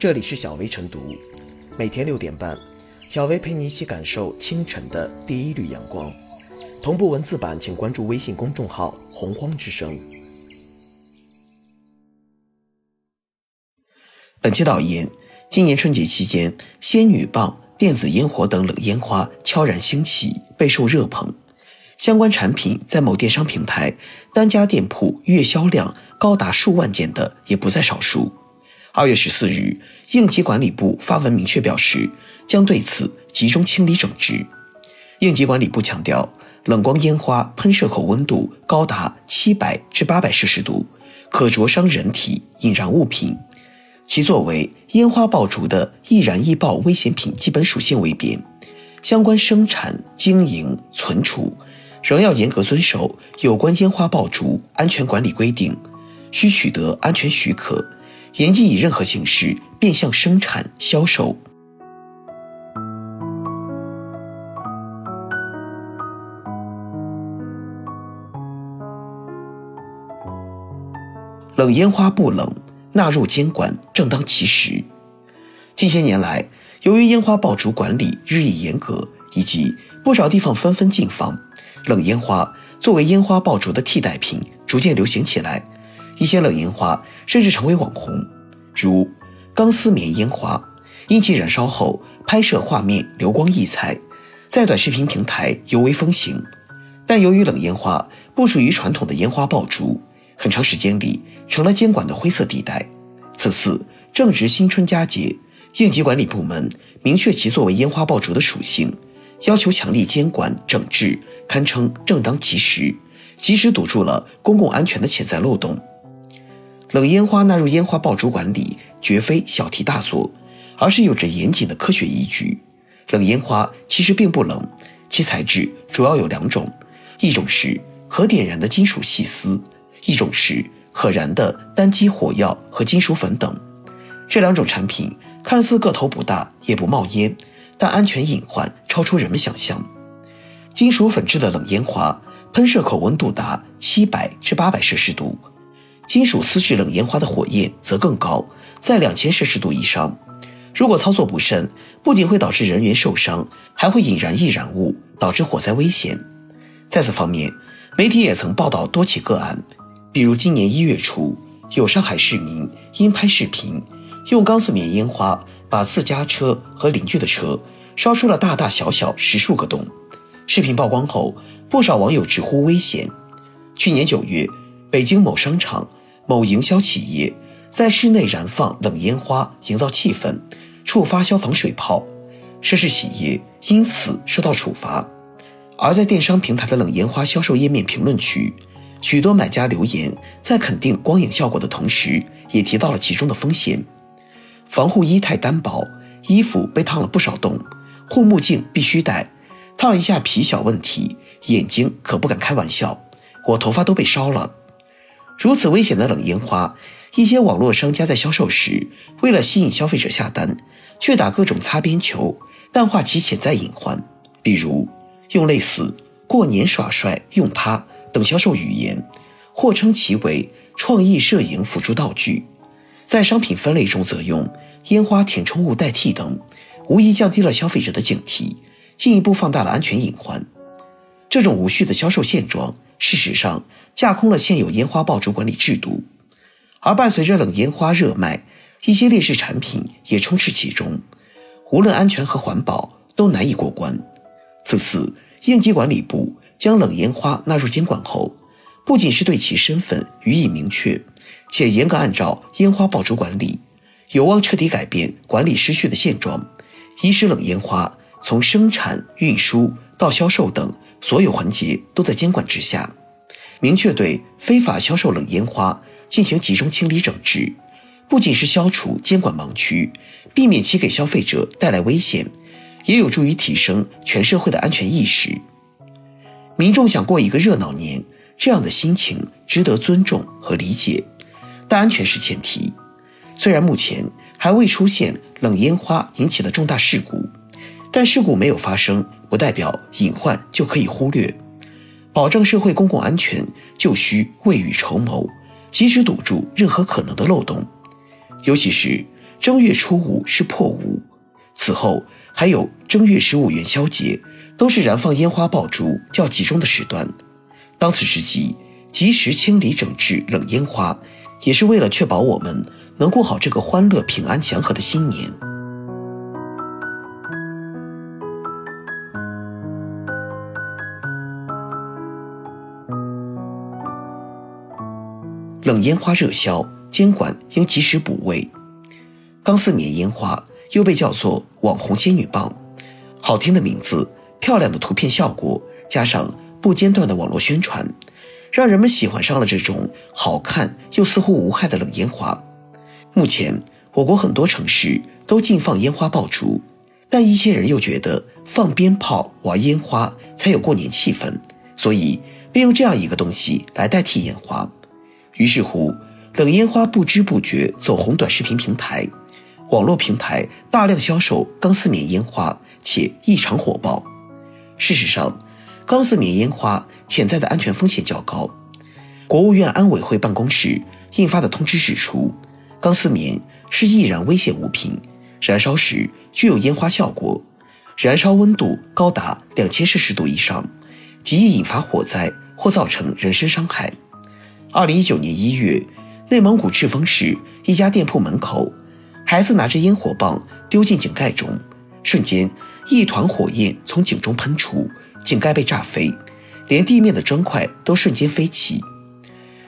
这里是小薇晨读，每天六点半，小薇陪你一起感受清晨的第一缕阳光。同步文字版，请关注微信公众号“洪荒之声”。本期导言：今年春节期间，仙女棒、电子烟火等冷烟花悄然兴起，备受热捧。相关产品在某电商平台单家店铺月销量高达数万件的也不在少数。二月十四日，应急管理部发文明确表示，将对此集中清理整治。应急管理部强调，冷光烟花喷射口温度高达七百至八百摄氏度，可灼伤人体、引燃物品。其作为烟花爆竹的易燃易爆危险品基本属性为变，相关生产、经营、存储。仍要严格遵守有关烟花爆竹安全管理规定，需取得安全许可，严禁以任何形式变相生产、销售。冷烟花不冷，纳入监管正当其时。近些年来，由于烟花爆竹管理日益严格，以及不少地方纷纷禁放。冷烟花作为烟花爆竹的替代品逐渐流行起来，一些冷烟花甚至成为网红，如钢丝棉烟花，因其燃烧后拍摄画面流光溢彩，在短视频平台尤为风行。但由于冷烟花不属于传统的烟花爆竹，很长时间里成了监管的灰色地带。此次正值新春佳节，应急管理部门明确其作为烟花爆竹的属性。要求强力监管整治，堪称正当其时，及时堵住了公共安全的潜在漏洞。冷烟花纳入烟花爆竹管理，绝非小题大做，而是有着严谨的科学依据。冷烟花其实并不冷，其材质主要有两种，一种是可点燃的金属细丝，一种是可燃的单基火药和金属粉等。这两种产品看似个头不大，也不冒烟。但安全隐患超出人们想象。金属粉质的冷烟花喷射口温度达七百至八百摄氏度，金属丝质冷烟花的火焰则更高，在两千摄氏度以上。如果操作不慎，不仅会导致人员受伤，还会引燃易燃物，导致火灾危险。在此方面，媒体也曾报道多起个案，比如今年一月初，有上海市民因拍视频，用钢丝棉烟花。把自家车和邻居的车烧出了大大小小十数个洞。视频曝光后，不少网友直呼危险。去年九月，北京某商场某营销企业在室内燃放冷烟花，营造气氛，触发消防水泡，涉事企业因此受到处罚。而在电商平台的冷烟花销售页面评论区，许多买家留言，在肯定光影效果的同时，也提到了其中的风险。防护衣太单薄，衣服被烫了不少洞，护目镜必须戴，烫一下皮小问题，眼睛可不敢开玩笑。我头发都被烧了。如此危险的冷烟花，一些网络商家在销售时，为了吸引消费者下单，却打各种擦边球，淡化其潜在隐患，比如用类似“过年耍帅用它”等销售语言，或称其为创意摄影辅助道具。在商品分类中，则用烟花填充物代替等，无疑降低了消费者的警惕，进一步放大了安全隐患。这种无序的销售现状，事实上架空了现有烟花爆竹管理制度。而伴随着冷烟花热卖，一些劣质产品也充斥其中，无论安全和环保都难以过关。此次应急管理部将冷烟花纳入监管后，不仅是对其身份予以明确。且严格按照烟花爆竹管理，有望彻底改变管理失序的现状，以使冷烟花从生产、运输到销售等所有环节都在监管之下，明确对非法销售冷烟花进行集中清理整治，不仅是消除监管盲区，避免其给消费者带来危险，也有助于提升全社会的安全意识。民众想过一个热闹年，这样的心情值得尊重和理解。但安全是前提。虽然目前还未出现冷烟花引起的重大事故，但事故没有发生，不代表隐患就可以忽略。保障社会公共安全，就需未雨绸缪，及时堵住任何可能的漏洞。尤其是正月初五是破五，此后还有正月十五元宵节，都是燃放烟花爆竹较集中的时段。当此时机，及时清理整治冷烟花，也是为了确保我们能过好这个欢乐、平安、祥和的新年。冷烟花热销，监管应及时补位。钢丝棉烟花又被叫做网红仙女棒，好听的名字，漂亮的图片效果，加上不间断的网络宣传，让人们喜欢上了这种好看又似乎无害的冷烟花。目前，我国很多城市都禁放烟花爆竹，但一些人又觉得放鞭炮、玩烟花才有过年气氛，所以便用这样一个东西来代替烟花。于是乎，冷烟花不知不觉走红短视频平台，网络平台大量销售钢丝棉烟花，且异常火爆。事实上，钢丝棉烟花潜在的安全风险较高。国务院安委会办公室印发的通知指出，钢丝棉是易燃危险物品，燃烧时具有烟花效果，燃烧温度高达两千摄氏度以上，极易引发火灾或造成人身伤害。二零一九年一月，内蒙古赤峰市一家店铺门口，孩子拿着烟火棒丢进井盖中，瞬间一团火焰从井中喷出，井盖被炸飞，连地面的砖块都瞬间飞起。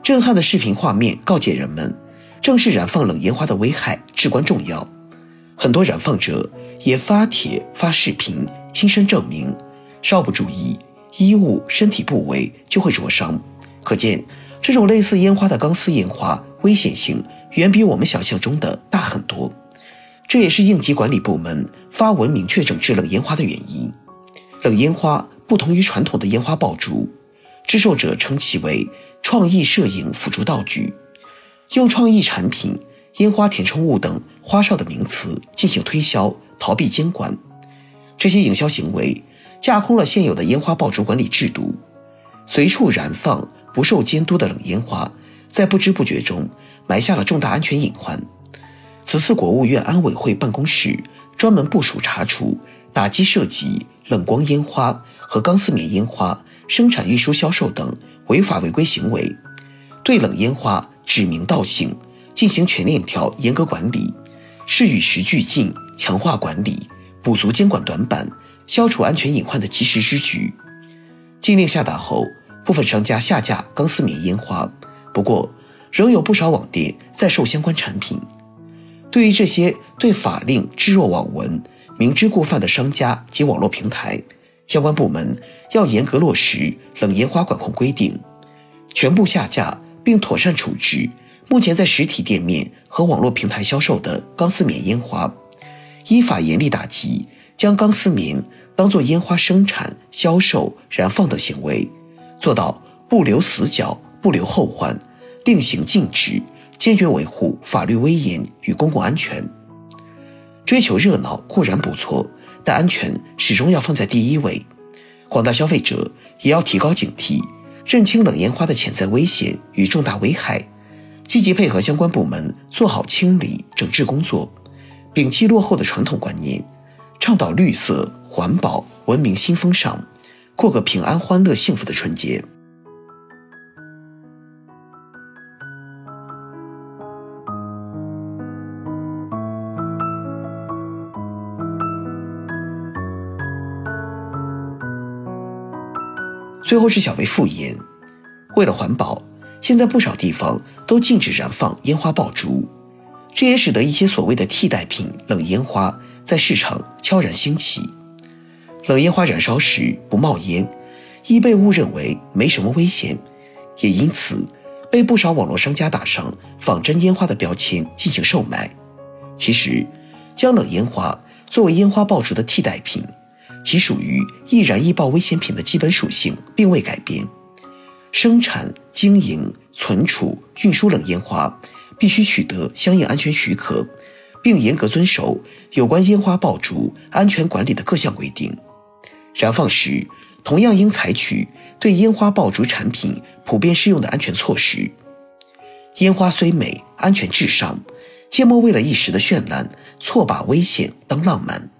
震撼的视频画面告诫人们，正式燃放冷烟花的危害至关重要。很多燃放者也发帖发视频，亲身证明，稍不注意，衣物、身体部位就会灼伤。可见。这种类似烟花的钢丝烟花，危险性远比我们想象中的大很多。这也是应急管理部门发文明确整治冷烟花的原因。冷烟花不同于传统的烟花爆竹，制售者称其为创意摄影辅助道具，用创意产品、烟花填充物等花哨的名词进行推销，逃避监管。这些营销行为架空了现有的烟花爆竹管理制度，随处燃放。不受监督的冷烟花，在不知不觉中埋下了重大安全隐患。此次国务院安委会办公室专门部署查处、打击涉及冷光烟花和钢丝棉烟花生产、运输、销售等违法违规行为，对冷烟花指名道姓进行全链条严格管理，是与时俱进、强化管理、补足监管短板、消除安全隐患的及时之举。禁令下达后。部分商家下架钢丝棉烟花，不过仍有不少网店在售相关产品。对于这些对法令置若罔闻、明知故犯的商家及网络平台，相关部门要严格落实冷烟花管控规定，全部下架并妥善处置目前在实体店面和网络平台销售的钢丝棉烟花，依法严厉打击将钢丝棉当作烟花生产、销售、燃放等行为。做到不留死角、不留后患，令行禁止，坚决维护法律威严与公共安全。追求热闹固然不错，但安全始终要放在第一位。广大消费者也要提高警惕，认清冷烟花的潜在危险与重大危害，积极配合相关部门做好清理整治工作，摒弃落后的传统观念，倡导绿色环保文明新风尚。过个平安、欢乐、幸福的春节。最后是小薇复言，为了环保，现在不少地方都禁止燃放烟花爆竹，这也使得一些所谓的替代品冷烟花在市场悄然兴起。冷烟花燃烧时不冒烟，易被误认为没什么危险，也因此被不少网络商家打上仿真烟花的标签进行售卖。其实，将冷烟花作为烟花爆竹的替代品，其属于易燃易爆危险品的基本属性并未改变。生产、经营、存储、运输冷烟花必须取得相应安全许可，并严格遵守有关烟花爆竹安全管理的各项规定。燃放时同样应采取对烟花爆竹产品普遍适用的安全措施。烟花虽美安全至上切莫为了一时的绚烂错把危险当浪漫。